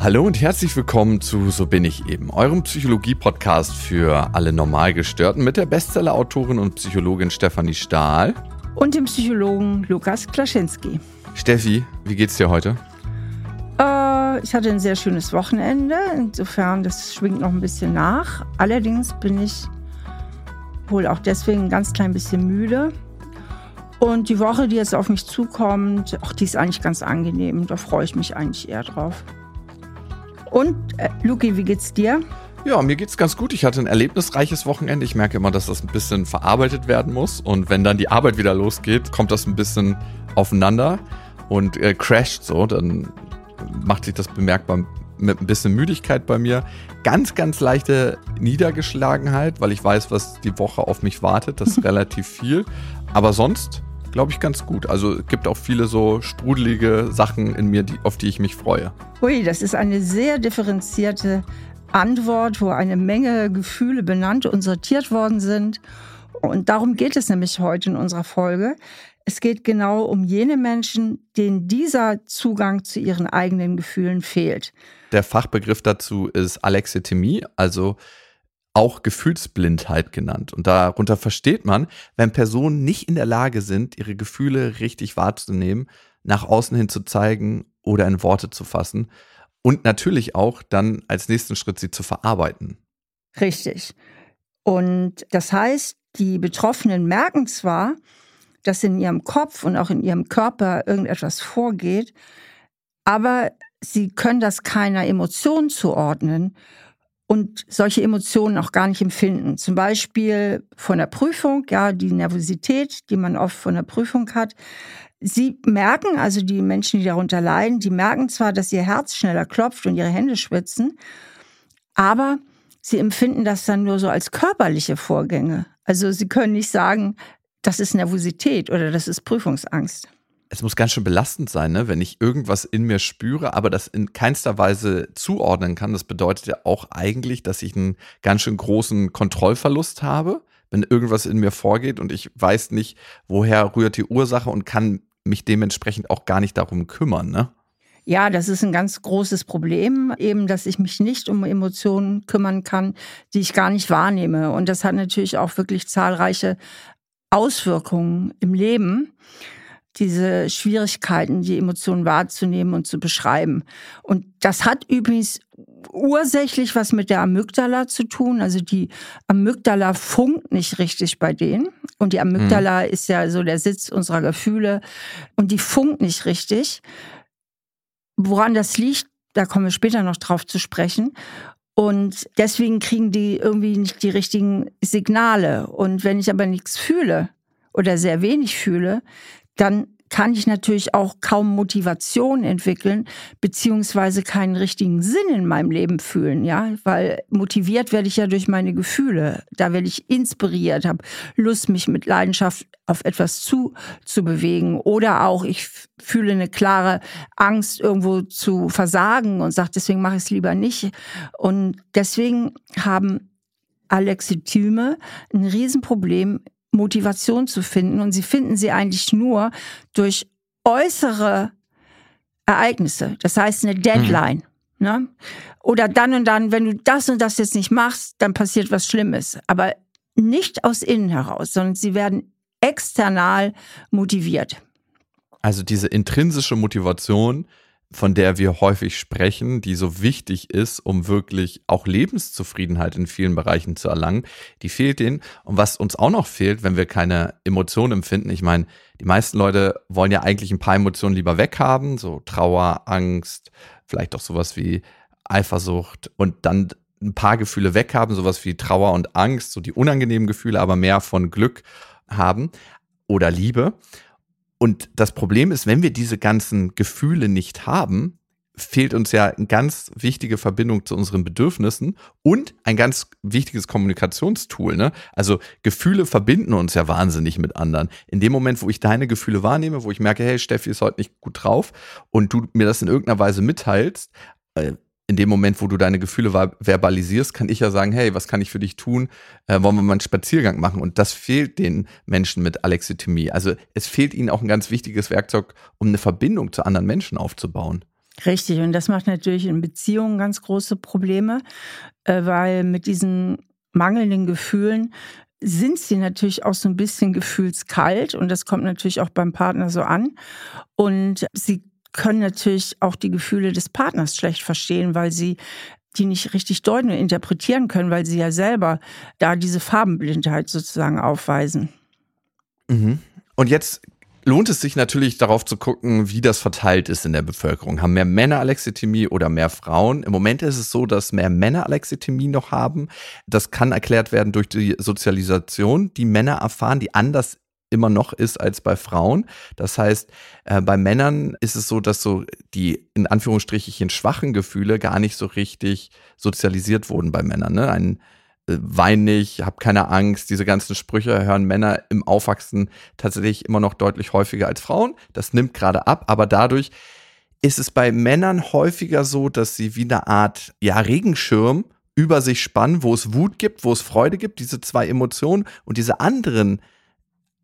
Hallo und herzlich willkommen zu So bin ich eben, eurem Psychologie-Podcast für alle Normalgestörten mit der Bestseller-Autorin und Psychologin Stefanie Stahl. Und dem Psychologen Lukas Klaschinski. Steffi, wie geht's dir heute? Äh, ich hatte ein sehr schönes Wochenende, insofern das schwingt noch ein bisschen nach. Allerdings bin ich wohl auch deswegen ein ganz klein bisschen müde. Und die Woche, die jetzt auf mich zukommt, auch die ist eigentlich ganz angenehm. Da freue ich mich eigentlich eher drauf. Und äh, Luki, wie geht's dir? Ja, mir geht's ganz gut. Ich hatte ein erlebnisreiches Wochenende. Ich merke immer, dass das ein bisschen verarbeitet werden muss. Und wenn dann die Arbeit wieder losgeht, kommt das ein bisschen aufeinander und äh, crasht so. Dann macht sich das bemerkbar mit ein bisschen Müdigkeit bei mir. Ganz, ganz leichte Niedergeschlagenheit, weil ich weiß, was die Woche auf mich wartet. Das ist relativ viel. Aber sonst glaube ich, ganz gut. Also es gibt auch viele so sprudelige Sachen in mir, die, auf die ich mich freue. Ui, das ist eine sehr differenzierte Antwort, wo eine Menge Gefühle benannt und sortiert worden sind. Und darum geht es nämlich heute in unserer Folge. Es geht genau um jene Menschen, denen dieser Zugang zu ihren eigenen Gefühlen fehlt. Der Fachbegriff dazu ist Alexithymie, also auch Gefühlsblindheit genannt. Und darunter versteht man, wenn Personen nicht in der Lage sind, ihre Gefühle richtig wahrzunehmen, nach außen hin zu zeigen oder in Worte zu fassen und natürlich auch dann als nächsten Schritt sie zu verarbeiten. Richtig. Und das heißt, die Betroffenen merken zwar, dass in ihrem Kopf und auch in ihrem Körper irgendetwas vorgeht, aber sie können das keiner Emotion zuordnen und solche Emotionen auch gar nicht empfinden. Zum Beispiel von der Prüfung, ja, die Nervosität, die man oft von der Prüfung hat. Sie merken, also die Menschen, die darunter leiden, die merken zwar, dass ihr Herz schneller klopft und ihre Hände schwitzen, aber sie empfinden das dann nur so als körperliche Vorgänge. Also sie können nicht sagen, das ist Nervosität oder das ist Prüfungsangst es muss ganz schön belastend sein, ne? wenn ich irgendwas in mir spüre, aber das in keinster Weise zuordnen kann. Das bedeutet ja auch eigentlich, dass ich einen ganz schön großen Kontrollverlust habe, wenn irgendwas in mir vorgeht und ich weiß nicht, woher rührt die Ursache und kann mich dementsprechend auch gar nicht darum kümmern. Ne? Ja, das ist ein ganz großes Problem, eben, dass ich mich nicht um Emotionen kümmern kann, die ich gar nicht wahrnehme. Und das hat natürlich auch wirklich zahlreiche Auswirkungen im Leben diese Schwierigkeiten, die Emotionen wahrzunehmen und zu beschreiben. Und das hat übrigens ursächlich was mit der Amygdala zu tun. Also die Amygdala funkt nicht richtig bei denen. Und die Amygdala mhm. ist ja so der Sitz unserer Gefühle. Und die funkt nicht richtig. Woran das liegt, da kommen wir später noch drauf zu sprechen. Und deswegen kriegen die irgendwie nicht die richtigen Signale. Und wenn ich aber nichts fühle oder sehr wenig fühle, dann kann ich natürlich auch kaum Motivation entwickeln, beziehungsweise keinen richtigen Sinn in meinem Leben fühlen, ja, weil motiviert werde ich ja durch meine Gefühle. Da werde ich inspiriert, habe Lust, mich mit Leidenschaft auf etwas zu, zu bewegen oder auch ich fühle eine klare Angst, irgendwo zu versagen und sage, deswegen mache ich es lieber nicht. Und deswegen haben Alexithyme ein Riesenproblem Motivation zu finden. Und sie finden sie eigentlich nur durch äußere Ereignisse. Das heißt eine Deadline. Mhm. Ne? Oder dann und dann, wenn du das und das jetzt nicht machst, dann passiert was Schlimmes. Aber nicht aus innen heraus, sondern sie werden external motiviert. Also diese intrinsische Motivation von der wir häufig sprechen, die so wichtig ist, um wirklich auch Lebenszufriedenheit in vielen Bereichen zu erlangen, die fehlt denen. Und was uns auch noch fehlt, wenn wir keine Emotionen empfinden, ich meine, die meisten Leute wollen ja eigentlich ein paar Emotionen lieber weghaben, so Trauer, Angst, vielleicht auch sowas wie Eifersucht und dann ein paar Gefühle weghaben, sowas wie Trauer und Angst, so die unangenehmen Gefühle, aber mehr von Glück haben oder Liebe. Und das Problem ist, wenn wir diese ganzen Gefühle nicht haben, fehlt uns ja eine ganz wichtige Verbindung zu unseren Bedürfnissen und ein ganz wichtiges Kommunikationstool. Ne? Also Gefühle verbinden uns ja wahnsinnig mit anderen. In dem Moment, wo ich deine Gefühle wahrnehme, wo ich merke, hey, Steffi ist heute nicht gut drauf und du mir das in irgendeiner Weise mitteilst, äh, in dem Moment, wo du deine Gefühle verbalisierst, kann ich ja sagen, hey, was kann ich für dich tun? Äh, wollen wir mal einen Spaziergang machen? Und das fehlt den Menschen mit Alexithymie. Also es fehlt ihnen auch ein ganz wichtiges Werkzeug, um eine Verbindung zu anderen Menschen aufzubauen. Richtig, und das macht natürlich in Beziehungen ganz große Probleme, äh, weil mit diesen mangelnden Gefühlen sind sie natürlich auch so ein bisschen gefühlskalt und das kommt natürlich auch beim Partner so an. Und sie können natürlich auch die Gefühle des Partners schlecht verstehen, weil sie die nicht richtig deuten und interpretieren können, weil sie ja selber da diese Farbenblindheit sozusagen aufweisen. Mhm. Und jetzt lohnt es sich natürlich darauf zu gucken, wie das verteilt ist in der Bevölkerung. Haben mehr Männer Alexithymie oder mehr Frauen? Im Moment ist es so, dass mehr Männer Alexithymie noch haben. Das kann erklärt werden durch die Sozialisation, die Männer erfahren, die anders immer noch ist als bei Frauen. Das heißt, äh, bei Männern ist es so, dass so die in Anführungsstrichen schwachen Gefühle gar nicht so richtig sozialisiert wurden bei Männern. Ne? Ein äh, wein nicht, hab keine Angst. Diese ganzen Sprüche hören Männer im Aufwachsen tatsächlich immer noch deutlich häufiger als Frauen. Das nimmt gerade ab, aber dadurch ist es bei Männern häufiger so, dass sie wie eine Art ja, Regenschirm über sich spannen, wo es Wut gibt, wo es Freude gibt, diese zwei Emotionen und diese anderen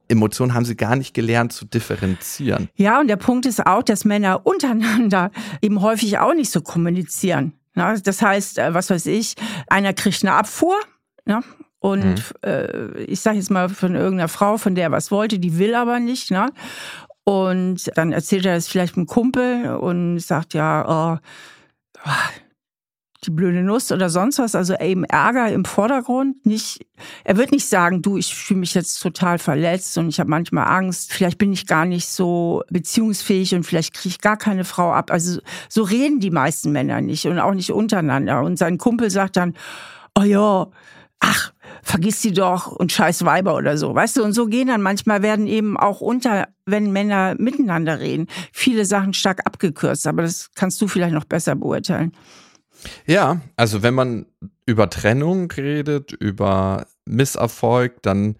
Emotionen haben sie gar nicht gelernt zu differenzieren. Ja, und der Punkt ist auch, dass Männer untereinander eben häufig auch nicht so kommunizieren. Das heißt, äh, was weiß ich, einer kriegt eine Abfuhr Ne? Und mhm. äh, ich sage jetzt mal von irgendeiner Frau, von der er was wollte, die will aber nicht. Ne? Und dann erzählt er das vielleicht einem Kumpel und sagt, ja, oh, die blöde Nuss oder sonst was. Also eben Ärger im Vordergrund. Nicht, er wird nicht sagen, du, ich fühle mich jetzt total verletzt und ich habe manchmal Angst. Vielleicht bin ich gar nicht so beziehungsfähig und vielleicht kriege ich gar keine Frau ab. Also so reden die meisten Männer nicht und auch nicht untereinander. Und sein Kumpel sagt dann, oh ja, ach, vergiss sie doch und scheiß Weiber oder so, weißt du? Und so gehen dann manchmal werden eben auch unter, wenn Männer miteinander reden, viele Sachen stark abgekürzt. Aber das kannst du vielleicht noch besser beurteilen. Ja, also wenn man über Trennung redet, über Misserfolg, dann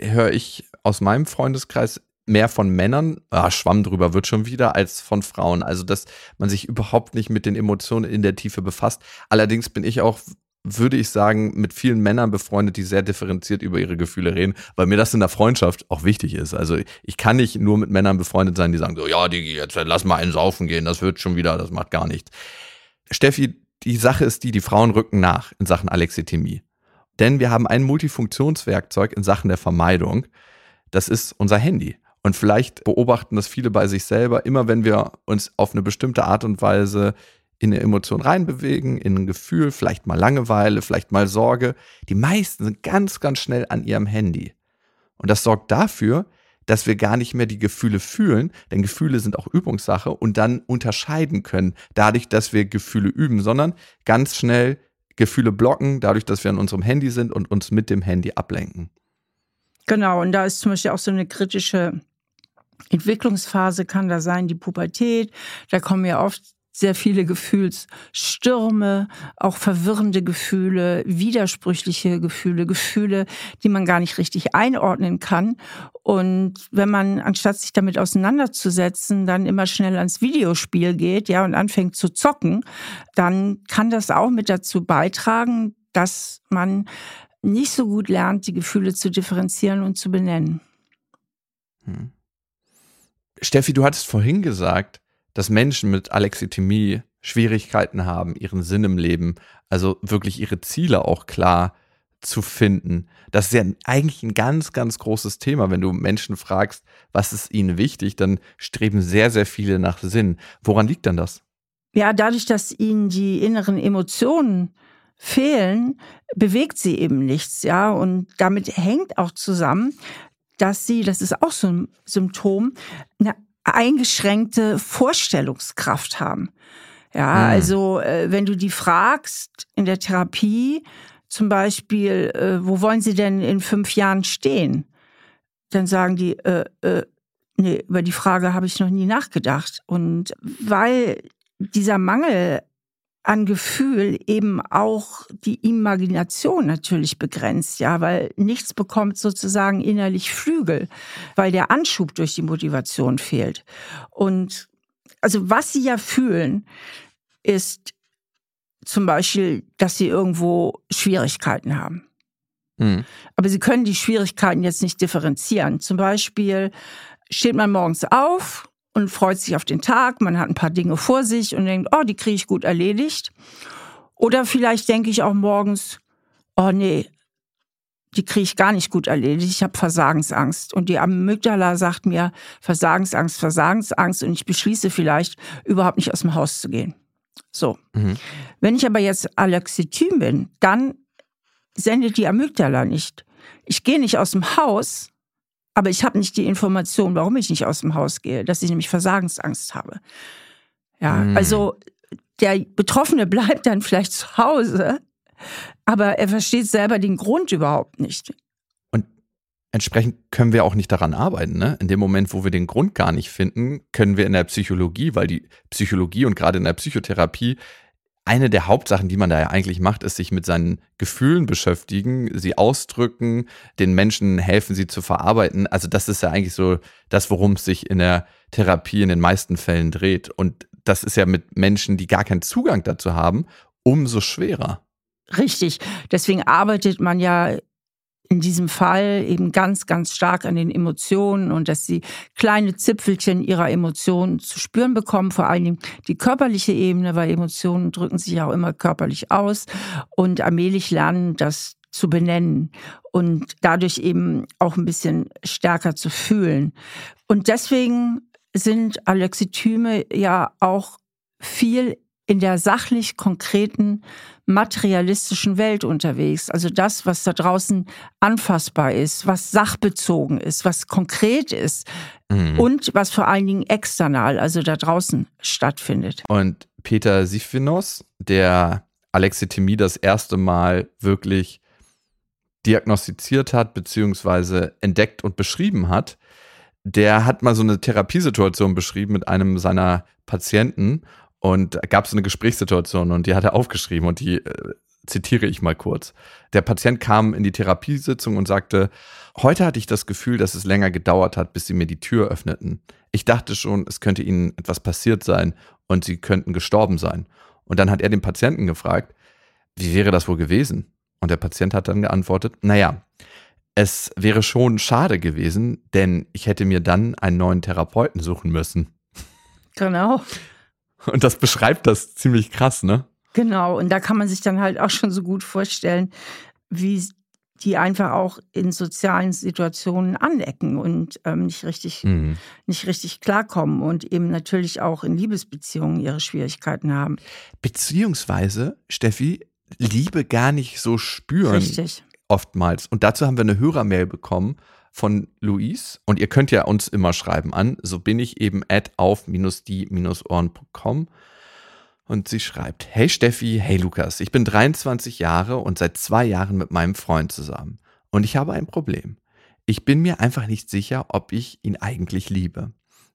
höre ich aus meinem Freundeskreis mehr von Männern, ah, Schwamm drüber wird schon wieder, als von Frauen. Also, dass man sich überhaupt nicht mit den Emotionen in der Tiefe befasst. Allerdings bin ich auch würde ich sagen, mit vielen Männern befreundet, die sehr differenziert über ihre Gefühle reden, weil mir das in der Freundschaft auch wichtig ist. Also ich kann nicht nur mit Männern befreundet sein, die sagen so, ja, Digi, jetzt lass mal einen saufen gehen, das wird schon wieder, das macht gar nichts. Steffi, die Sache ist die, die Frauen rücken nach in Sachen Alexithymie. Denn wir haben ein Multifunktionswerkzeug in Sachen der Vermeidung. Das ist unser Handy. Und vielleicht beobachten das viele bei sich selber, immer wenn wir uns auf eine bestimmte Art und Weise in eine Emotion reinbewegen, in ein Gefühl, vielleicht mal Langeweile, vielleicht mal Sorge. Die meisten sind ganz, ganz schnell an ihrem Handy. Und das sorgt dafür, dass wir gar nicht mehr die Gefühle fühlen, denn Gefühle sind auch Übungssache und dann unterscheiden können, dadurch, dass wir Gefühle üben, sondern ganz schnell Gefühle blocken, dadurch, dass wir an unserem Handy sind und uns mit dem Handy ablenken. Genau, und da ist zum Beispiel auch so eine kritische Entwicklungsphase, kann da sein, die Pubertät. Da kommen ja oft sehr viele Gefühlsstürme, auch verwirrende Gefühle, widersprüchliche Gefühle, Gefühle, die man gar nicht richtig einordnen kann. Und wenn man, anstatt sich damit auseinanderzusetzen, dann immer schnell ans Videospiel geht, ja, und anfängt zu zocken, dann kann das auch mit dazu beitragen, dass man nicht so gut lernt, die Gefühle zu differenzieren und zu benennen. Hm. Steffi, du hattest vorhin gesagt, dass Menschen mit Alexithymie Schwierigkeiten haben, ihren Sinn im Leben, also wirklich ihre Ziele auch klar zu finden. Das ist ja eigentlich ein ganz, ganz großes Thema. Wenn du Menschen fragst, was ist ihnen wichtig, dann streben sehr, sehr viele nach Sinn. Woran liegt denn das? Ja, dadurch, dass ihnen die inneren Emotionen fehlen, bewegt sie eben nichts, ja. Und damit hängt auch zusammen, dass sie, das ist auch so ein Symptom, eine eingeschränkte Vorstellungskraft haben. Ja, mhm. also äh, wenn du die fragst in der Therapie, zum Beispiel, äh, wo wollen sie denn in fünf Jahren stehen? Dann sagen die, äh, äh, nee, über die Frage habe ich noch nie nachgedacht. Und weil dieser Mangel an Gefühl eben auch die Imagination natürlich begrenzt, ja, weil nichts bekommt sozusagen innerlich Flügel, weil der Anschub durch die Motivation fehlt. Und also was sie ja fühlen, ist zum Beispiel, dass sie irgendwo Schwierigkeiten haben. Hm. Aber sie können die Schwierigkeiten jetzt nicht differenzieren. Zum Beispiel steht man morgens auf und freut sich auf den Tag, man hat ein paar Dinge vor sich und denkt, oh, die kriege ich gut erledigt. Oder vielleicht denke ich auch morgens, oh nee, die kriege ich gar nicht gut erledigt. Ich habe Versagensangst. Und die Amygdala sagt mir Versagensangst, Versagensangst. Und ich beschließe vielleicht, überhaupt nicht aus dem Haus zu gehen. So. Mhm. Wenn ich aber jetzt Alexithym bin, dann sendet die Amygdala nicht. Ich gehe nicht aus dem Haus, aber ich habe nicht die Information, warum ich nicht aus dem Haus gehe, dass ich nämlich Versagensangst habe. Ja, mhm. also der Betroffene bleibt dann vielleicht zu Hause, aber er versteht selber den Grund überhaupt nicht. Entsprechend können wir auch nicht daran arbeiten. Ne? In dem Moment, wo wir den Grund gar nicht finden, können wir in der Psychologie, weil die Psychologie und gerade in der Psychotherapie eine der Hauptsachen, die man da ja eigentlich macht, ist sich mit seinen Gefühlen beschäftigen, sie ausdrücken, den Menschen helfen, sie zu verarbeiten. Also das ist ja eigentlich so das, worum es sich in der Therapie in den meisten Fällen dreht. Und das ist ja mit Menschen, die gar keinen Zugang dazu haben, umso schwerer. Richtig. Deswegen arbeitet man ja in diesem Fall eben ganz, ganz stark an den Emotionen und dass sie kleine Zipfelchen ihrer Emotionen zu spüren bekommen, vor allen Dingen die körperliche Ebene, weil Emotionen drücken sich auch immer körperlich aus und allmählich lernen, das zu benennen und dadurch eben auch ein bisschen stärker zu fühlen. Und deswegen sind Alexithyme ja auch viel in der sachlich konkreten materialistischen Welt unterwegs. Also das, was da draußen anfassbar ist, was sachbezogen ist, was konkret ist mhm. und was vor allen Dingen external, also da draußen stattfindet. Und Peter Sifinos, der Alexithymie das erste Mal wirklich diagnostiziert hat, beziehungsweise entdeckt und beschrieben hat, der hat mal so eine Therapiesituation beschrieben mit einem seiner Patienten und gab es eine Gesprächssituation und die hat er aufgeschrieben und die äh, zitiere ich mal kurz. Der Patient kam in die Therapiesitzung und sagte, heute hatte ich das Gefühl, dass es länger gedauert hat, bis sie mir die Tür öffneten. Ich dachte schon, es könnte ihnen etwas passiert sein und sie könnten gestorben sein. Und dann hat er den Patienten gefragt, wie wäre das wohl gewesen? Und der Patient hat dann geantwortet, naja, es wäre schon schade gewesen, denn ich hätte mir dann einen neuen Therapeuten suchen müssen. Genau. Und das beschreibt das ziemlich krass, ne? Genau, und da kann man sich dann halt auch schon so gut vorstellen, wie die einfach auch in sozialen Situationen anecken und ähm, nicht richtig, mhm. nicht richtig klarkommen und eben natürlich auch in Liebesbeziehungen ihre Schwierigkeiten haben. Beziehungsweise, Steffi, Liebe gar nicht so spüren. Richtig. Oftmals. Und dazu haben wir eine Hörermail bekommen von Luis. Und ihr könnt ja uns immer schreiben an. So bin ich eben at auf-die-ohren.com. Und sie schreibt, hey Steffi, hey Lukas, ich bin 23 Jahre und seit zwei Jahren mit meinem Freund zusammen. Und ich habe ein Problem. Ich bin mir einfach nicht sicher, ob ich ihn eigentlich liebe.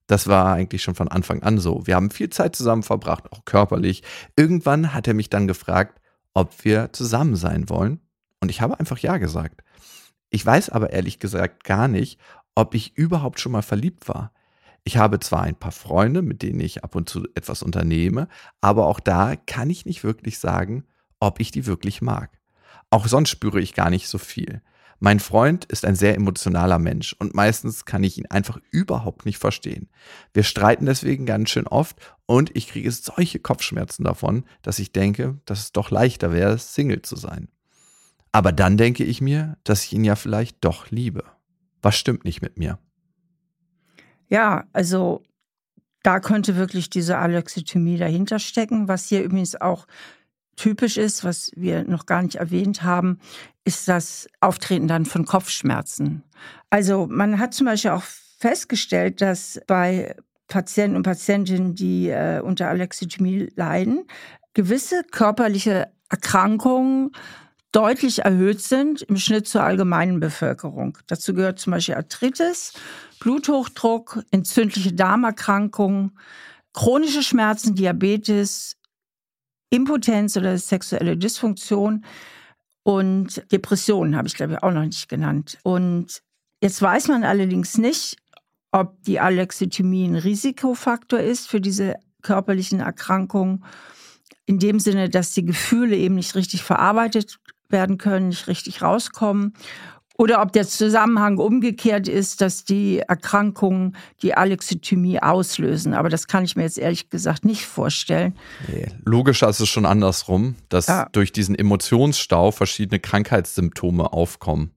Das war eigentlich schon von Anfang an so. Wir haben viel Zeit zusammen verbracht, auch körperlich. Irgendwann hat er mich dann gefragt, ob wir zusammen sein wollen. Und ich habe einfach Ja gesagt. Ich weiß aber ehrlich gesagt gar nicht, ob ich überhaupt schon mal verliebt war. Ich habe zwar ein paar Freunde, mit denen ich ab und zu etwas unternehme, aber auch da kann ich nicht wirklich sagen, ob ich die wirklich mag. Auch sonst spüre ich gar nicht so viel. Mein Freund ist ein sehr emotionaler Mensch und meistens kann ich ihn einfach überhaupt nicht verstehen. Wir streiten deswegen ganz schön oft und ich kriege solche Kopfschmerzen davon, dass ich denke, dass es doch leichter wäre, Single zu sein. Aber dann denke ich mir, dass ich ihn ja vielleicht doch liebe. Was stimmt nicht mit mir? Ja, also da könnte wirklich diese Alexithymie dahinter stecken. Was hier übrigens auch typisch ist, was wir noch gar nicht erwähnt haben, ist das Auftreten dann von Kopfschmerzen. Also man hat zum Beispiel auch festgestellt, dass bei Patienten und Patientinnen, die äh, unter Alexithymie leiden, gewisse körperliche Erkrankungen deutlich erhöht sind im Schnitt zur allgemeinen Bevölkerung. Dazu gehört zum Beispiel Arthritis, Bluthochdruck, entzündliche Darmerkrankungen, chronische Schmerzen, Diabetes, Impotenz oder sexuelle Dysfunktion und Depressionen habe ich glaube ich auch noch nicht genannt. Und jetzt weiß man allerdings nicht, ob die Alexithymie ein Risikofaktor ist für diese körperlichen Erkrankungen in dem Sinne, dass die Gefühle eben nicht richtig verarbeitet werden können, nicht richtig rauskommen Oder ob der Zusammenhang umgekehrt ist, dass die Erkrankungen die Alexithymie auslösen. Aber das kann ich mir jetzt ehrlich gesagt nicht vorstellen. Nee. Logischer ist es schon andersrum, dass ja. durch diesen Emotionsstau verschiedene Krankheitssymptome aufkommen.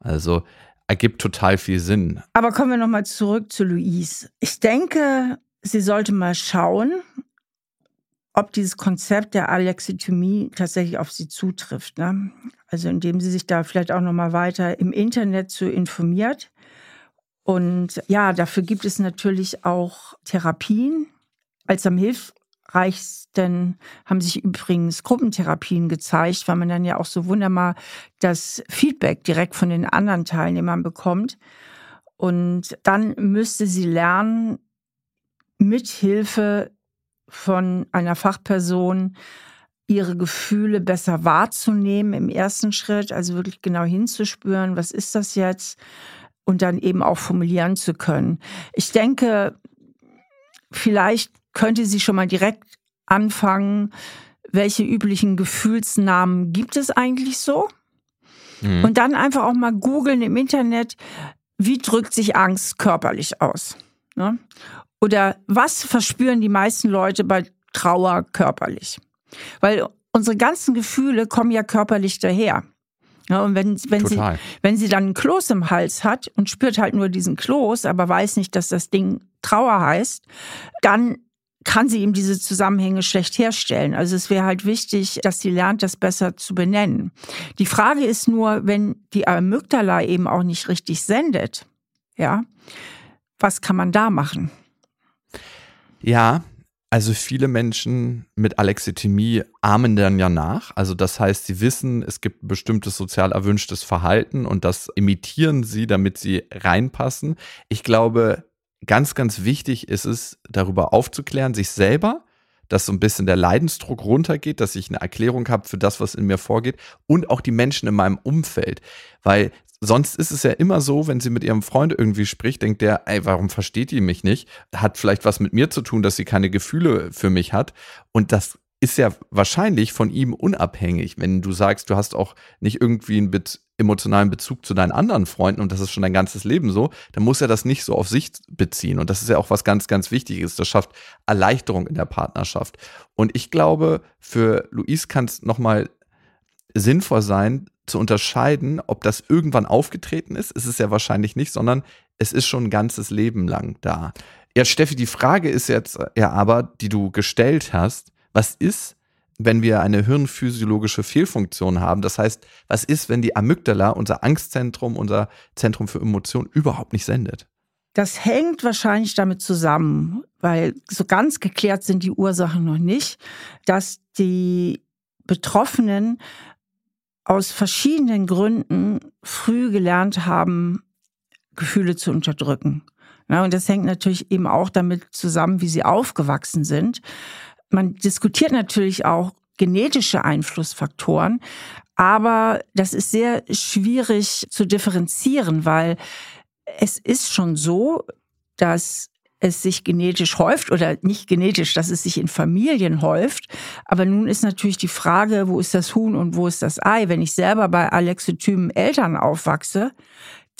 Also ergibt total viel Sinn. Aber kommen wir nochmal zurück zu Louise. Ich denke, sie sollte mal schauen, ob dieses Konzept der Alexithymie tatsächlich auf sie zutrifft. Ne? Also indem sie sich da vielleicht auch noch mal weiter im Internet zu informiert. Und ja, dafür gibt es natürlich auch Therapien. Als am hilfreichsten haben sich übrigens Gruppentherapien gezeigt, weil man dann ja auch so wunderbar das Feedback direkt von den anderen Teilnehmern bekommt. Und dann müsste sie lernen, mit Hilfe von einer Fachperson ihre Gefühle besser wahrzunehmen im ersten Schritt, also wirklich genau hinzuspüren, was ist das jetzt und dann eben auch formulieren zu können. Ich denke, vielleicht könnte sie schon mal direkt anfangen, welche üblichen Gefühlsnamen gibt es eigentlich so? Mhm. Und dann einfach auch mal googeln im Internet, wie drückt sich Angst körperlich aus? Ne? Oder was verspüren die meisten Leute bei Trauer körperlich? Weil unsere ganzen Gefühle kommen ja körperlich daher. Ja, und wenn, wenn, sie, wenn sie dann einen Kloß im Hals hat und spürt halt nur diesen Kloß, aber weiß nicht, dass das Ding Trauer heißt, dann kann sie ihm diese Zusammenhänge schlecht herstellen. Also es wäre halt wichtig, dass sie lernt, das besser zu benennen. Die Frage ist nur, wenn die Amygdala eben auch nicht richtig sendet, ja, was kann man da machen? Ja, also viele Menschen mit Alexithymie ahmen dann ja nach. Also das heißt, sie wissen, es gibt ein bestimmtes sozial erwünschtes Verhalten und das imitieren sie, damit sie reinpassen. Ich glaube, ganz, ganz wichtig ist es, darüber aufzuklären, sich selber, dass so ein bisschen der Leidensdruck runtergeht, dass ich eine Erklärung habe für das, was in mir vorgeht und auch die Menschen in meinem Umfeld. Weil sonst ist es ja immer so, wenn sie mit ihrem Freund irgendwie spricht, denkt der, ey, warum versteht die mich nicht? Hat vielleicht was mit mir zu tun, dass sie keine Gefühle für mich hat. Und das ist ja wahrscheinlich von ihm unabhängig. Wenn du sagst, du hast auch nicht irgendwie einen be emotionalen Bezug zu deinen anderen Freunden und das ist schon dein ganzes Leben so, dann muss er das nicht so auf sich beziehen. Und das ist ja auch was ganz, ganz Wichtiges. Das schafft Erleichterung in der Partnerschaft. Und ich glaube, für Luis kann es nochmal sinnvoll sein, zu unterscheiden, ob das irgendwann aufgetreten ist. Es ist ja wahrscheinlich nicht, sondern es ist schon ein ganzes Leben lang da. Ja, Steffi, die Frage ist jetzt ja aber, die du gestellt hast, was ist, wenn wir eine hirnphysiologische Fehlfunktion haben? Das heißt, was ist, wenn die Amygdala, unser Angstzentrum, unser Zentrum für Emotionen, überhaupt nicht sendet? Das hängt wahrscheinlich damit zusammen, weil so ganz geklärt sind die Ursachen noch nicht, dass die Betroffenen aus verschiedenen Gründen früh gelernt haben, Gefühle zu unterdrücken. Ja, und das hängt natürlich eben auch damit zusammen, wie sie aufgewachsen sind. Man diskutiert natürlich auch genetische Einflussfaktoren, aber das ist sehr schwierig zu differenzieren, weil es ist schon so, dass es sich genetisch häuft oder nicht genetisch, dass es sich in Familien häuft. Aber nun ist natürlich die Frage, wo ist das Huhn und wo ist das Ei? Wenn ich selber bei alexithymen Eltern aufwachse,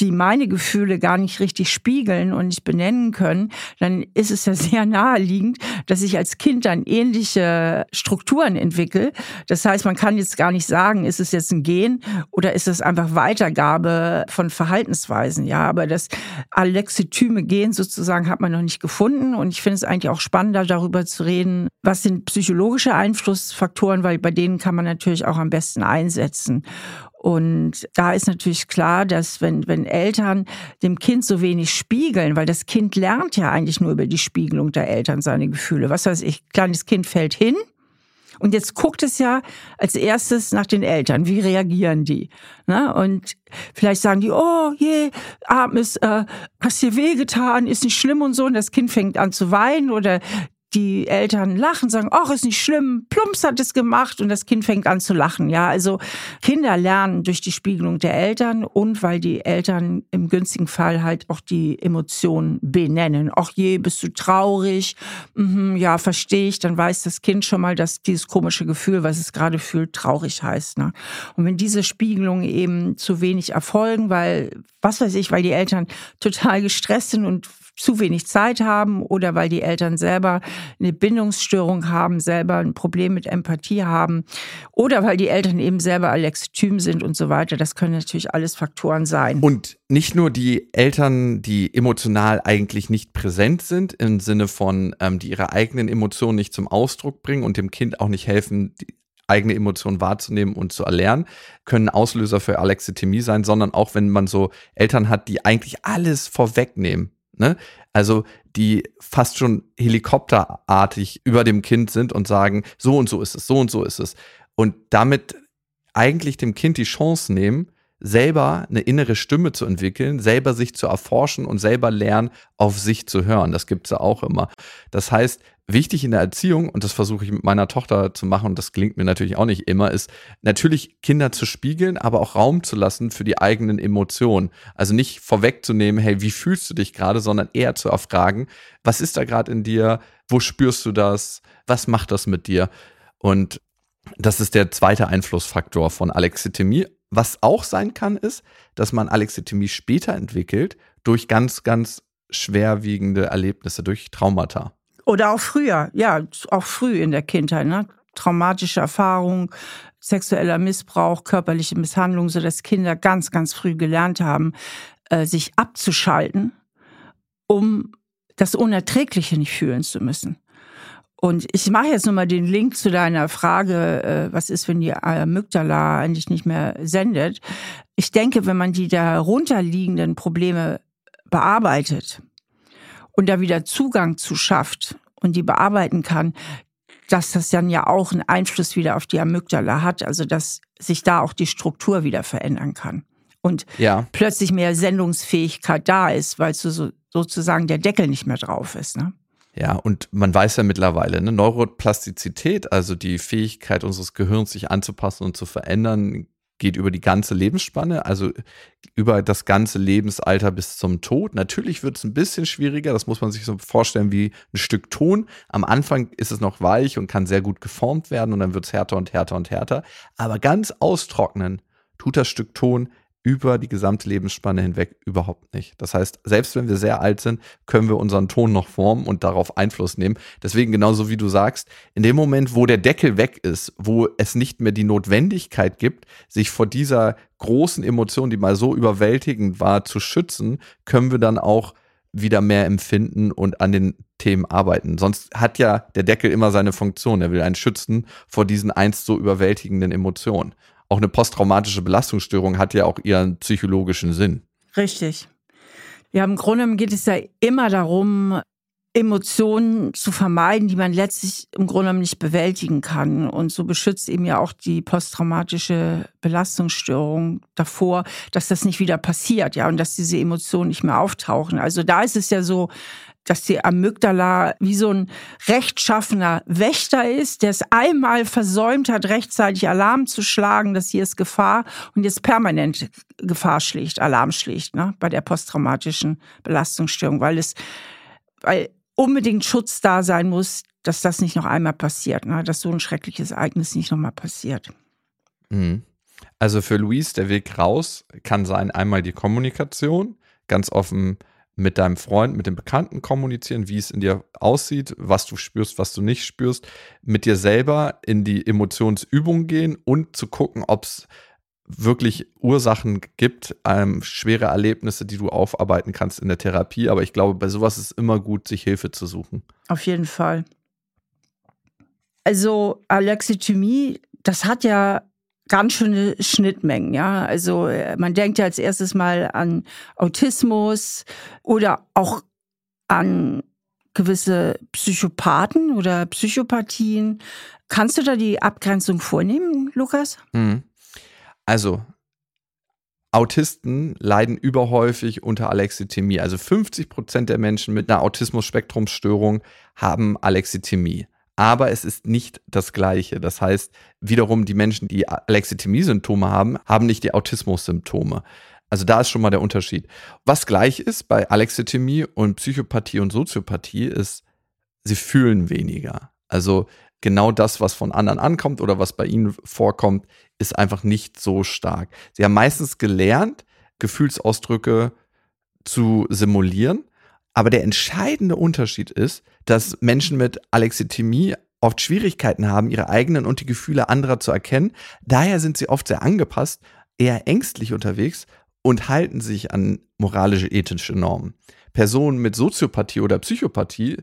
die meine Gefühle gar nicht richtig spiegeln und nicht benennen können, dann ist es ja sehr naheliegend, dass ich als Kind dann ähnliche Strukturen entwickle. Das heißt, man kann jetzt gar nicht sagen, ist es jetzt ein Gen oder ist es einfach Weitergabe von Verhaltensweisen. Ja, aber das alexithyme Gen sozusagen hat man noch nicht gefunden und ich finde es eigentlich auch spannender, darüber zu reden, was sind psychologische Einflussfaktoren, weil bei denen kann man natürlich auch am besten einsetzen. Und da ist natürlich klar, dass wenn, wenn Eltern dem Kind so wenig spiegeln, weil das Kind lernt ja eigentlich nur über die Spiegelung der Eltern seine Gefühle. Was weiß ich, kleines Kind fällt hin, und jetzt guckt es ja als erstes nach den Eltern. Wie reagieren die? Na, und vielleicht sagen die, oh je, armes, äh, hast dir wehgetan, ist nicht schlimm und so. Und das Kind fängt an zu weinen oder die Eltern lachen, sagen, ach, ist nicht schlimm, Plumps hat es gemacht und das Kind fängt an zu lachen. Ja, also Kinder lernen durch die Spiegelung der Eltern und weil die Eltern im günstigen Fall halt auch die Emotionen benennen. Ach je, bist du traurig? Mhm, ja, verstehe ich. Dann weiß das Kind schon mal, dass dieses komische Gefühl, was es gerade fühlt, traurig heißt. Ne? Und wenn diese Spiegelungen eben zu wenig erfolgen, weil, was weiß ich, weil die Eltern total gestresst sind und zu wenig Zeit haben oder weil die Eltern selber eine Bindungsstörung haben, selber ein Problem mit Empathie haben oder weil die Eltern eben selber Alexithym sind und so weiter. Das können natürlich alles Faktoren sein. Und nicht nur die Eltern, die emotional eigentlich nicht präsent sind, im Sinne von, ähm, die ihre eigenen Emotionen nicht zum Ausdruck bringen und dem Kind auch nicht helfen, die eigene Emotionen wahrzunehmen und zu erlernen, können Auslöser für Alexithymie sein, sondern auch wenn man so Eltern hat, die eigentlich alles vorwegnehmen Ne? Also die fast schon helikopterartig über dem Kind sind und sagen, so und so ist es, so und so ist es. Und damit eigentlich dem Kind die Chance nehmen, selber eine innere Stimme zu entwickeln, selber sich zu erforschen und selber lernen, auf sich zu hören. Das gibt es ja auch immer. Das heißt, wichtig in der Erziehung, und das versuche ich mit meiner Tochter zu machen, und das gelingt mir natürlich auch nicht immer, ist natürlich Kinder zu spiegeln, aber auch Raum zu lassen für die eigenen Emotionen. Also nicht vorwegzunehmen, hey, wie fühlst du dich gerade, sondern eher zu erfragen, was ist da gerade in dir, wo spürst du das, was macht das mit dir? Und das ist der zweite Einflussfaktor von Alexithymie. Was auch sein kann, ist, dass man Alexithymie später entwickelt durch ganz, ganz schwerwiegende Erlebnisse, durch Traumata. Oder auch früher, ja, auch früh in der Kindheit, ne? Traumatische Erfahrung, sexueller Missbrauch, körperliche Misshandlung, so dass Kinder ganz, ganz früh gelernt haben, äh, sich abzuschalten, um das Unerträgliche nicht fühlen zu müssen. Und ich mache jetzt nochmal den Link zu deiner Frage, äh, was ist, wenn die Amygdala eigentlich nicht mehr sendet. Ich denke, wenn man die darunterliegenden Probleme bearbeitet und da wieder Zugang zu schafft und die bearbeiten kann, dass das dann ja auch einen Einfluss wieder auf die Amygdala hat, also dass sich da auch die Struktur wieder verändern kann. Und ja. plötzlich mehr Sendungsfähigkeit da ist, weil so, sozusagen der Deckel nicht mehr drauf ist. Ne? Ja, und man weiß ja mittlerweile, ne, Neuroplastizität, also die Fähigkeit unseres Gehirns, sich anzupassen und zu verändern, geht über die ganze Lebensspanne, also über das ganze Lebensalter bis zum Tod. Natürlich wird es ein bisschen schwieriger, das muss man sich so vorstellen wie ein Stück Ton. Am Anfang ist es noch weich und kann sehr gut geformt werden und dann wird es härter und härter und härter. Aber ganz austrocknen tut das Stück Ton über die gesamte Lebensspanne hinweg überhaupt nicht. Das heißt, selbst wenn wir sehr alt sind, können wir unseren Ton noch formen und darauf Einfluss nehmen. Deswegen genauso wie du sagst, in dem Moment, wo der Deckel weg ist, wo es nicht mehr die Notwendigkeit gibt, sich vor dieser großen Emotion, die mal so überwältigend war, zu schützen, können wir dann auch wieder mehr empfinden und an den Themen arbeiten. Sonst hat ja der Deckel immer seine Funktion. Er will einen schützen vor diesen einst so überwältigenden Emotionen auch eine posttraumatische Belastungsstörung hat ja auch ihren psychologischen Sinn. Richtig. Ja, im Grunde geht es ja immer darum, Emotionen zu vermeiden, die man letztlich im Grunde nicht bewältigen kann. Und so beschützt eben ja auch die posttraumatische Belastungsstörung davor, dass das nicht wieder passiert, ja, und dass diese Emotionen nicht mehr auftauchen. Also da ist es ja so, dass die Amygdala wie so ein rechtschaffener Wächter ist, der es einmal versäumt hat, rechtzeitig Alarm zu schlagen, dass hier ist Gefahr und jetzt permanent Gefahr schlägt, Alarm schlägt, ne, bei der posttraumatischen Belastungsstörung, weil es, weil unbedingt Schutz da sein muss, dass das nicht noch einmal passiert, ne, dass so ein schreckliches Ereignis nicht nochmal passiert. Mhm. Also für Luis, der Weg raus kann sein einmal die Kommunikation, ganz offen mit deinem Freund, mit dem Bekannten kommunizieren, wie es in dir aussieht, was du spürst, was du nicht spürst, mit dir selber in die Emotionsübung gehen und zu gucken, ob es wirklich Ursachen gibt, ähm, schwere Erlebnisse, die du aufarbeiten kannst in der Therapie. Aber ich glaube, bei sowas ist immer gut, sich Hilfe zu suchen. Auf jeden Fall. Also Alexithymie, das hat ja ganz schöne Schnittmengen, ja. Also äh, man denkt ja als erstes mal an Autismus oder auch an gewisse Psychopathen oder Psychopathien. Kannst du da die Abgrenzung vornehmen, Lukas? Mhm. Also Autisten leiden überhäufig unter Alexithymie. Also 50 Prozent der Menschen mit einer Autismus-Spektrumstörung haben Alexithymie. Aber es ist nicht das Gleiche. Das heißt, wiederum die Menschen, die Alexithymie-Symptome haben, haben nicht die Autismus-Symptome. Also da ist schon mal der Unterschied. Was gleich ist bei Alexithymie und Psychopathie und Soziopathie ist, sie fühlen weniger. Also genau das, was von anderen ankommt oder was bei ihnen vorkommt, ist einfach nicht so stark. Sie haben meistens gelernt, Gefühlsausdrücke zu simulieren. Aber der entscheidende Unterschied ist, dass Menschen mit Alexithymie oft Schwierigkeiten haben, ihre eigenen und die Gefühle anderer zu erkennen. Daher sind sie oft sehr angepasst, eher ängstlich unterwegs und halten sich an moralische, ethische Normen. Personen mit Soziopathie oder Psychopathie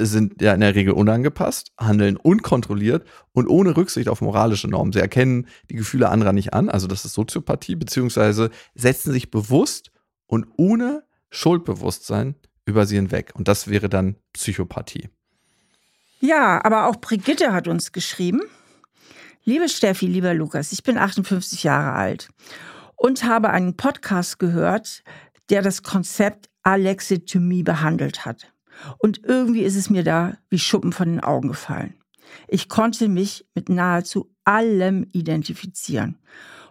sind ja in der Regel unangepasst, handeln unkontrolliert und ohne Rücksicht auf moralische Normen. Sie erkennen die Gefühle anderer nicht an, also das ist Soziopathie, beziehungsweise setzen sich bewusst und ohne Schuldbewusstsein über sie hinweg. Und das wäre dann Psychopathie. Ja, aber auch Brigitte hat uns geschrieben. Liebe Steffi, lieber Lukas, ich bin 58 Jahre alt und habe einen Podcast gehört, der das Konzept Alexithymie behandelt hat. Und irgendwie ist es mir da wie Schuppen von den Augen gefallen. Ich konnte mich mit nahezu allem identifizieren.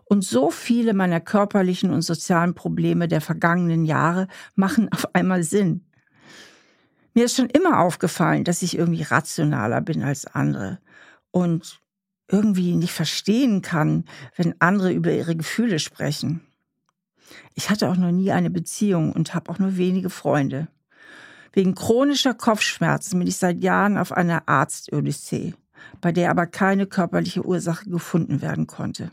Und so viele meiner körperlichen und sozialen Probleme der vergangenen Jahre machen auf einmal Sinn. Mir ist schon immer aufgefallen, dass ich irgendwie rationaler bin als andere und irgendwie nicht verstehen kann, wenn andere über ihre Gefühle sprechen. Ich hatte auch noch nie eine Beziehung und habe auch nur wenige Freunde. Wegen chronischer Kopfschmerzen bin ich seit Jahren auf einer Arztodyssee, bei der aber keine körperliche Ursache gefunden werden konnte.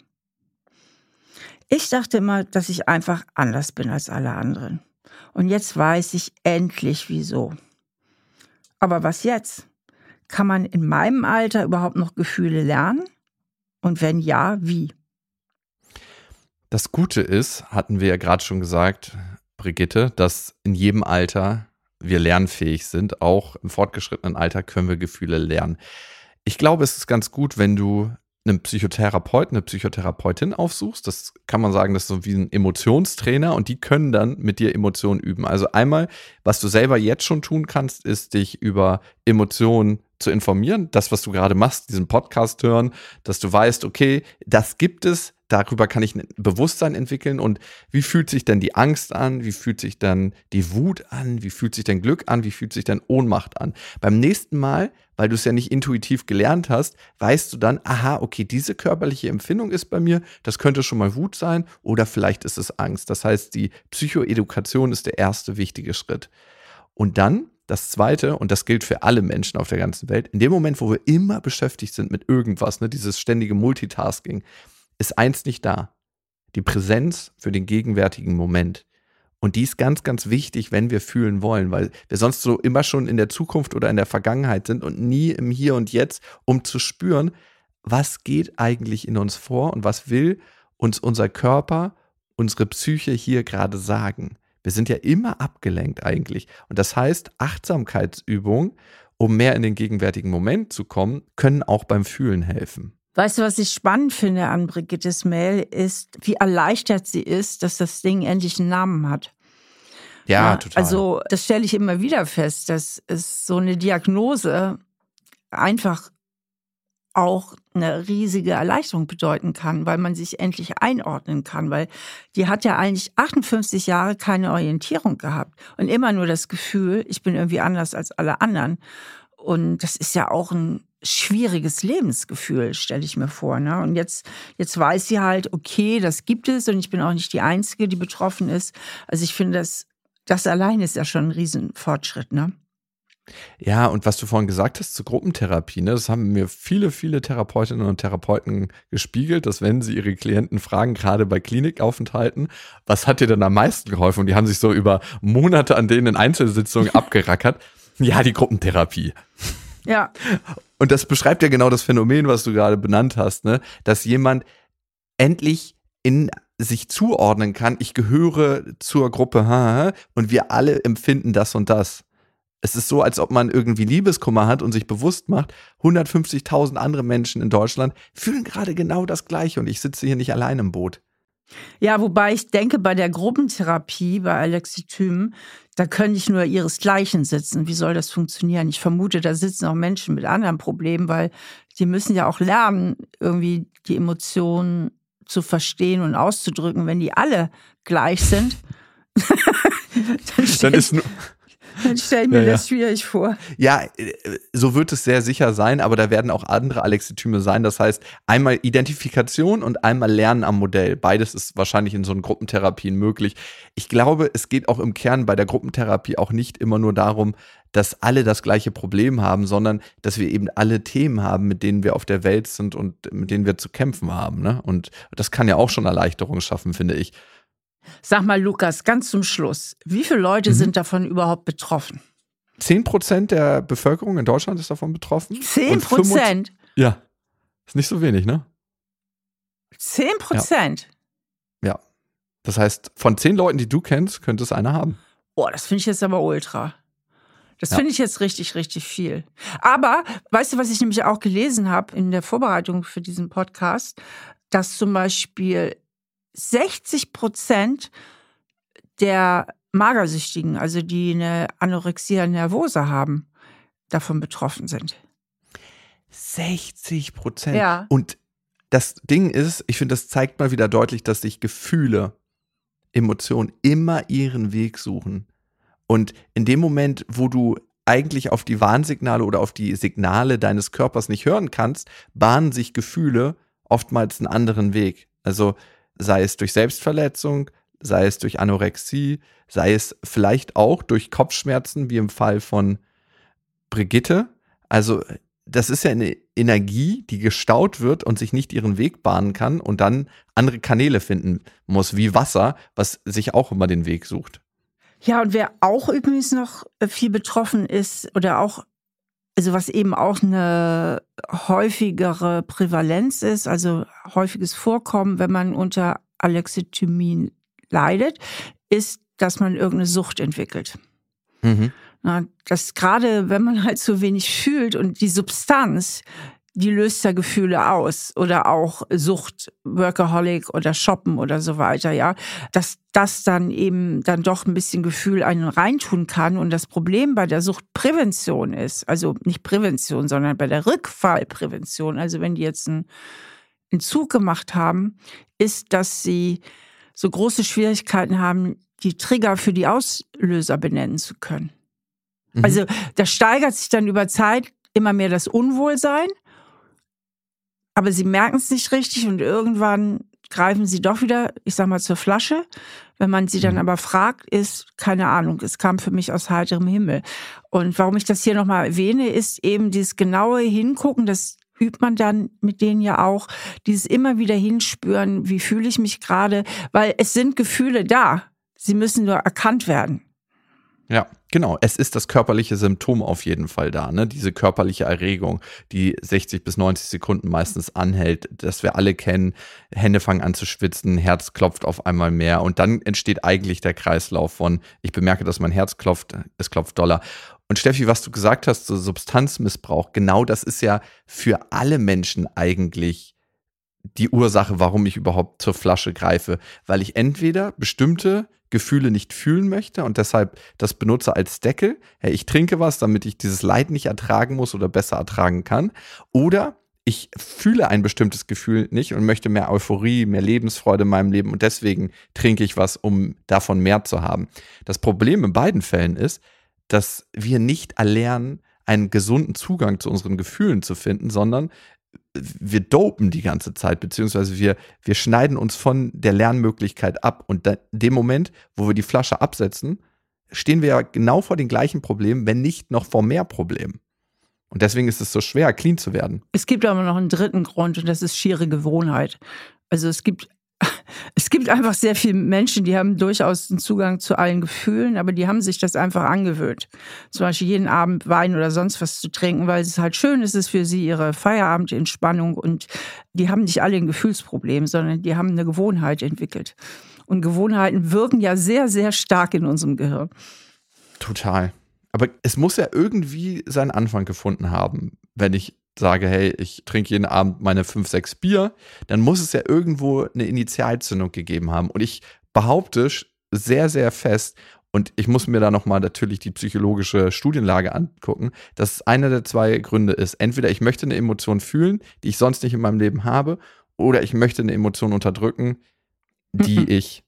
Ich dachte immer, dass ich einfach anders bin als alle anderen. Und jetzt weiß ich endlich wieso. Aber was jetzt? Kann man in meinem Alter überhaupt noch Gefühle lernen? Und wenn ja, wie? Das Gute ist, hatten wir ja gerade schon gesagt, Brigitte, dass in jedem Alter wir lernfähig sind. Auch im fortgeschrittenen Alter können wir Gefühle lernen. Ich glaube, es ist ganz gut, wenn du einen Psychotherapeuten, eine Psychotherapeutin aufsuchst. Das kann man sagen, das ist so wie ein Emotionstrainer und die können dann mit dir Emotionen üben. Also einmal, was du selber jetzt schon tun kannst, ist dich über Emotionen zu informieren. Das, was du gerade machst, diesen Podcast hören, dass du weißt, okay, das gibt es, darüber kann ich ein Bewusstsein entwickeln und wie fühlt sich denn die Angst an, wie fühlt sich dann die Wut an, wie fühlt sich dein Glück an, wie fühlt sich dein Ohnmacht an. Beim nächsten Mal, weil du es ja nicht intuitiv gelernt hast, weißt du dann, aha, okay, diese körperliche Empfindung ist bei mir, das könnte schon mal Wut sein oder vielleicht ist es Angst. Das heißt, die Psychoedukation ist der erste wichtige Schritt. Und dann das Zweite, und das gilt für alle Menschen auf der ganzen Welt, in dem Moment, wo wir immer beschäftigt sind mit irgendwas, ne, dieses ständige Multitasking, ist eins nicht da. Die Präsenz für den gegenwärtigen Moment. Und die ist ganz, ganz wichtig, wenn wir fühlen wollen, weil wir sonst so immer schon in der Zukunft oder in der Vergangenheit sind und nie im Hier und Jetzt, um zu spüren, was geht eigentlich in uns vor und was will uns unser Körper, unsere Psyche hier gerade sagen. Wir sind ja immer abgelenkt eigentlich. Und das heißt, Achtsamkeitsübungen, um mehr in den gegenwärtigen Moment zu kommen, können auch beim Fühlen helfen. Weißt du, was ich spannend finde an Brigittes Mail, ist, wie erleichtert sie ist, dass das Ding endlich einen Namen hat. Ja, ja total. Also, das stelle ich immer wieder fest, dass es so eine Diagnose einfach auch eine riesige Erleichterung bedeuten kann, weil man sich endlich einordnen kann, weil die hat ja eigentlich 58 Jahre keine Orientierung gehabt und immer nur das Gefühl, ich bin irgendwie anders als alle anderen. Und das ist ja auch ein schwieriges Lebensgefühl, stelle ich mir vor. Ne? Und jetzt, jetzt weiß sie halt, okay, das gibt es und ich bin auch nicht die Einzige, die betroffen ist. Also ich finde, das, das allein ist ja schon ein Riesenfortschritt. Ne? Ja, und was du vorhin gesagt hast zur Gruppentherapie, ne, das haben mir viele, viele Therapeutinnen und Therapeuten gespiegelt, dass wenn sie ihre Klienten fragen, gerade bei Klinikaufenthalten, was hat dir denn am meisten geholfen? Und die haben sich so über Monate an denen in Einzelsitzungen abgerackert. Ja, die Gruppentherapie. Ja. Und das beschreibt ja genau das Phänomen, was du gerade benannt hast, ne? dass jemand endlich in sich zuordnen kann, ich gehöre zur Gruppe und wir alle empfinden das und das. Es ist so, als ob man irgendwie Liebeskummer hat und sich bewusst macht, 150.000 andere Menschen in Deutschland fühlen gerade genau das Gleiche und ich sitze hier nicht allein im Boot. Ja, wobei ich denke, bei der Gruppentherapie, bei Alexithym, da können nicht nur ihresgleichen sitzen. Wie soll das funktionieren? Ich vermute, da sitzen auch Menschen mit anderen Problemen, weil die müssen ja auch lernen, irgendwie die Emotionen zu verstehen und auszudrücken. Wenn die alle gleich sind, dann, dann ist nur dann stelle ich mir ja, das schwierig vor. Ja, äh, so wird es sehr sicher sein, aber da werden auch andere Alexithyme sein. Das heißt, einmal Identifikation und einmal Lernen am Modell. Beides ist wahrscheinlich in so einen Gruppentherapien möglich. Ich glaube, es geht auch im Kern bei der Gruppentherapie auch nicht immer nur darum, dass alle das gleiche Problem haben, sondern dass wir eben alle Themen haben, mit denen wir auf der Welt sind und mit denen wir zu kämpfen haben. Ne? Und das kann ja auch schon Erleichterung schaffen, finde ich. Sag mal, Lukas, ganz zum Schluss. Wie viele Leute mhm. sind davon überhaupt betroffen? Zehn Prozent der Bevölkerung in Deutschland ist davon betroffen. Zehn Prozent? Ja. Ist nicht so wenig, ne? Zehn Prozent? Ja. ja. Das heißt, von zehn Leuten, die du kennst, könnte es einer haben. Boah, das finde ich jetzt aber ultra. Das ja. finde ich jetzt richtig, richtig viel. Aber weißt du, was ich nämlich auch gelesen habe in der Vorbereitung für diesen Podcast, dass zum Beispiel 60 Prozent der Magersüchtigen, also die eine Anorexia nervosa haben, davon betroffen sind. 60 Prozent. Ja. Und das Ding ist, ich finde, das zeigt mal wieder deutlich, dass sich Gefühle, Emotionen immer ihren Weg suchen. Und in dem Moment, wo du eigentlich auf die Warnsignale oder auf die Signale deines Körpers nicht hören kannst, bahnen sich Gefühle oftmals einen anderen Weg. Also sei es durch Selbstverletzung, sei es durch Anorexie, sei es vielleicht auch durch Kopfschmerzen, wie im Fall von Brigitte. Also das ist ja eine Energie, die gestaut wird und sich nicht ihren Weg bahnen kann und dann andere Kanäle finden muss, wie Wasser, was sich auch immer den Weg sucht. Ja, und wer auch übrigens noch viel betroffen ist oder auch also was eben auch eine häufigere Prävalenz ist, also häufiges Vorkommen, wenn man unter Alexithymie leidet, ist, dass man irgendeine Sucht entwickelt. Mhm. Na, das gerade, wenn man halt so wenig fühlt und die Substanz, die löst ja Gefühle aus oder auch Sucht, Workaholic oder Shoppen oder so weiter, ja, dass das dann eben dann doch ein bisschen Gefühl einen reintun kann. Und das Problem bei der Suchtprävention ist, also nicht Prävention, sondern bei der Rückfallprävention, also wenn die jetzt einen Entzug gemacht haben, ist, dass sie so große Schwierigkeiten haben, die Trigger für die Auslöser benennen zu können. Mhm. Also da steigert sich dann über Zeit immer mehr das Unwohlsein aber sie merken es nicht richtig und irgendwann greifen sie doch wieder, ich sag mal, zur Flasche. Wenn man sie dann mhm. aber fragt, ist keine Ahnung. Es kam für mich aus heiterem Himmel. Und warum ich das hier nochmal erwähne, ist eben dieses genaue Hingucken, das übt man dann mit denen ja auch, dieses immer wieder hinspüren, wie fühle ich mich gerade, weil es sind Gefühle da. Sie müssen nur erkannt werden. Ja, genau. Es ist das körperliche Symptom auf jeden Fall da, ne? Diese körperliche Erregung, die 60 bis 90 Sekunden meistens anhält, das wir alle kennen. Hände fangen an zu schwitzen, Herz klopft auf einmal mehr und dann entsteht eigentlich der Kreislauf von, ich bemerke, dass mein Herz klopft, es klopft doller. Und Steffi, was du gesagt hast, so Substanzmissbrauch, genau das ist ja für alle Menschen eigentlich die Ursache, warum ich überhaupt zur Flasche greife, weil ich entweder bestimmte Gefühle nicht fühlen möchte und deshalb das benutze als Deckel. Hey, ich trinke was, damit ich dieses Leid nicht ertragen muss oder besser ertragen kann. Oder ich fühle ein bestimmtes Gefühl nicht und möchte mehr Euphorie, mehr Lebensfreude in meinem Leben und deswegen trinke ich was, um davon mehr zu haben. Das Problem in beiden Fällen ist, dass wir nicht erlernen, einen gesunden Zugang zu unseren Gefühlen zu finden, sondern wir dopen die ganze Zeit, beziehungsweise wir, wir schneiden uns von der Lernmöglichkeit ab. Und in dem Moment, wo wir die Flasche absetzen, stehen wir ja genau vor den gleichen Problemen, wenn nicht noch vor mehr Problemen. Und deswegen ist es so schwer, clean zu werden. Es gibt aber noch einen dritten Grund und das ist schiere Gewohnheit. Also es gibt es gibt einfach sehr viele Menschen, die haben durchaus einen Zugang zu allen Gefühlen, aber die haben sich das einfach angewöhnt. Zum Beispiel jeden Abend Wein oder sonst was zu trinken, weil es halt schön ist, es für sie ihre Feierabendentspannung und die haben nicht alle ein Gefühlsproblem, sondern die haben eine Gewohnheit entwickelt. Und Gewohnheiten wirken ja sehr, sehr stark in unserem Gehirn. Total. Aber es muss ja irgendwie seinen Anfang gefunden haben, wenn ich sage, hey, ich trinke jeden Abend meine fünf, sechs Bier, dann muss es ja irgendwo eine Initialzündung gegeben haben. Und ich behaupte sehr, sehr fest, und ich muss mir da nochmal natürlich die psychologische Studienlage angucken, dass einer der zwei Gründe ist. Entweder ich möchte eine Emotion fühlen, die ich sonst nicht in meinem Leben habe, oder ich möchte eine Emotion unterdrücken, die mhm. ich.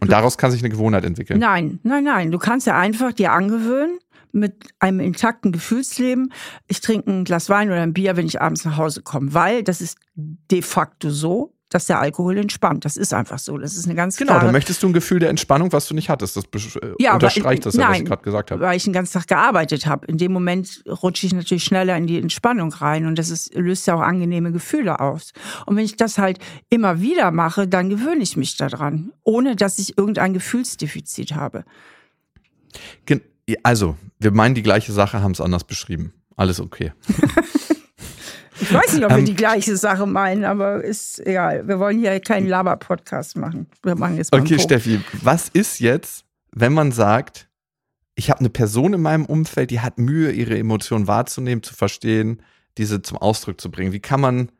Und daraus kann sich eine Gewohnheit entwickeln. Nein, nein, nein. Du kannst ja einfach dir angewöhnen, mit einem intakten Gefühlsleben. Ich trinke ein Glas Wein oder ein Bier, wenn ich abends nach Hause komme, weil das ist de facto so dass der Alkohol entspannt. Das ist einfach so. Das ist eine ganz Genau, dann möchtest du ein Gefühl der Entspannung, was du nicht hattest. Das äh, ja, unterstreicht das ja, was ich gerade gesagt habe. Weil ich den ganzen Tag gearbeitet habe. In dem Moment rutsche ich natürlich schneller in die Entspannung rein und das ist, löst ja auch angenehme Gefühle aus. Und wenn ich das halt immer wieder mache, dann gewöhne ich mich daran, ohne dass ich irgendein Gefühlsdefizit habe. Also, wir meinen die gleiche Sache, haben es anders beschrieben. Alles okay. Ich weiß nicht, ob wir ähm, die gleiche Sache meinen, aber ist egal. Wir wollen hier keinen Laber-Podcast machen. Wir machen jetzt mal Okay, Steffi, was ist jetzt, wenn man sagt, ich habe eine Person in meinem Umfeld, die hat Mühe, ihre Emotionen wahrzunehmen, zu verstehen, diese zum Ausdruck zu bringen. Wie kann man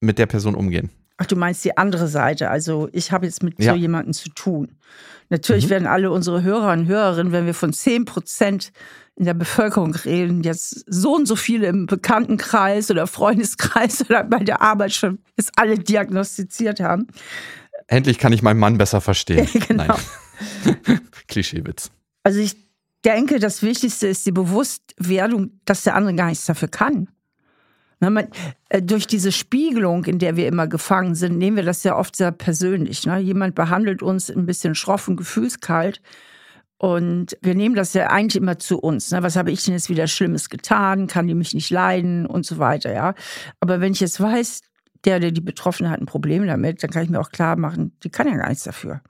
mit der Person umgehen? Ach, du meinst die andere Seite. Also ich habe jetzt mit ja. so jemandem zu tun. Natürlich mhm. werden alle unsere Hörer und Hörerinnen, wenn wir von 10 Prozent in der Bevölkerung reden, jetzt so und so viele im Bekanntenkreis oder Freundeskreis oder bei der Arbeit schon jetzt alle diagnostiziert haben. Endlich kann ich meinen Mann besser verstehen. genau. Klischeewitz. Also ich denke, das Wichtigste ist die Bewusstwerdung, dass der andere gar nichts dafür kann. Man, äh, durch diese Spiegelung, in der wir immer gefangen sind, nehmen wir das ja oft sehr persönlich. Ne? Jemand behandelt uns ein bisschen schroff und gefühlskalt. Und wir nehmen das ja eigentlich immer zu uns. Ne? Was habe ich denn jetzt wieder Schlimmes getan? Kann die mich nicht leiden und so weiter, ja? Aber wenn ich jetzt weiß, der, der die Betroffene hat ein Problem damit, dann kann ich mir auch klar machen, die kann ja gar nichts dafür.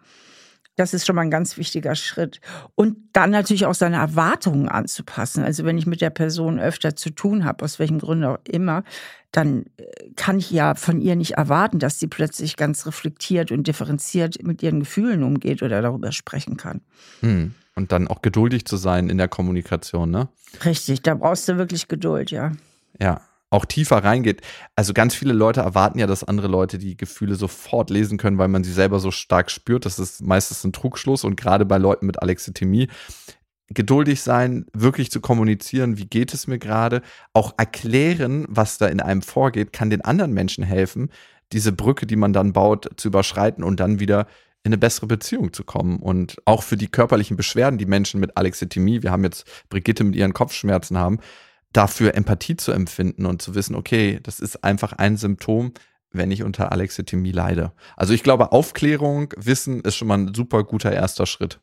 Das ist schon mal ein ganz wichtiger Schritt. Und dann natürlich auch seine Erwartungen anzupassen. Also wenn ich mit der Person öfter zu tun habe, aus welchen Gründen auch immer, dann äh, kann ich ja von ihr nicht erwarten, dass sie plötzlich ganz reflektiert und differenziert mit ihren Gefühlen umgeht oder darüber sprechen kann. Hm. Und dann auch geduldig zu sein in der Kommunikation, ne? Richtig, da brauchst du wirklich Geduld, ja. Ja, auch tiefer reingeht. Also ganz viele Leute erwarten ja, dass andere Leute die Gefühle sofort lesen können, weil man sie selber so stark spürt. Das ist meistens ein Trugschluss und gerade bei Leuten mit Alexithymie geduldig sein, wirklich zu kommunizieren, wie geht es mir gerade, auch erklären, was da in einem vorgeht, kann den anderen Menschen helfen, diese Brücke, die man dann baut, zu überschreiten und dann wieder in eine bessere Beziehung zu kommen. Und auch für die körperlichen Beschwerden, die Menschen mit Alexithymie, wir haben jetzt Brigitte mit ihren Kopfschmerzen haben, dafür Empathie zu empfinden und zu wissen, okay, das ist einfach ein Symptom, wenn ich unter Alexithymie leide. Also ich glaube, Aufklärung, Wissen ist schon mal ein super guter erster Schritt.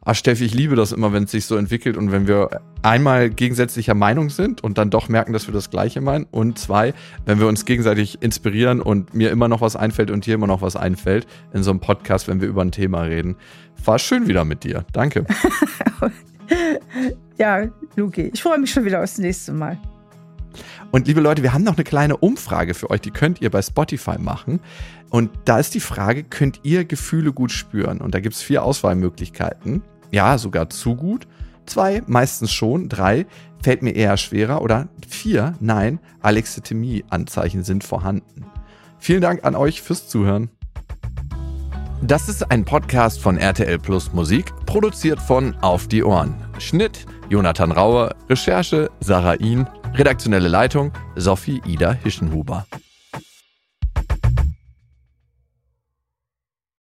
Ah, Steffi, ich liebe das immer, wenn es sich so entwickelt und wenn wir einmal gegensätzlicher Meinung sind und dann doch merken, dass wir das Gleiche meinen. Und zwei, wenn wir uns gegenseitig inspirieren und mir immer noch was einfällt und dir immer noch was einfällt in so einem Podcast, wenn wir über ein Thema reden. War schön wieder mit dir. Danke. ja, Luki, ich freue mich schon wieder aufs nächste Mal. Und liebe Leute, wir haben noch eine kleine Umfrage für euch, die könnt ihr bei Spotify machen. Und da ist die Frage, könnt ihr Gefühle gut spüren? Und da gibt es vier Auswahlmöglichkeiten. Ja, sogar zu gut. Zwei, meistens schon. Drei, fällt mir eher schwerer. Oder vier, nein, Alexithymie-Anzeichen sind vorhanden. Vielen Dank an euch fürs Zuhören. Das ist ein Podcast von RTL Plus Musik, produziert von Auf die Ohren. Schnitt Jonathan Rauer, Recherche Sarah Ihn, redaktionelle Leitung Sophie Ida Hischenhuber.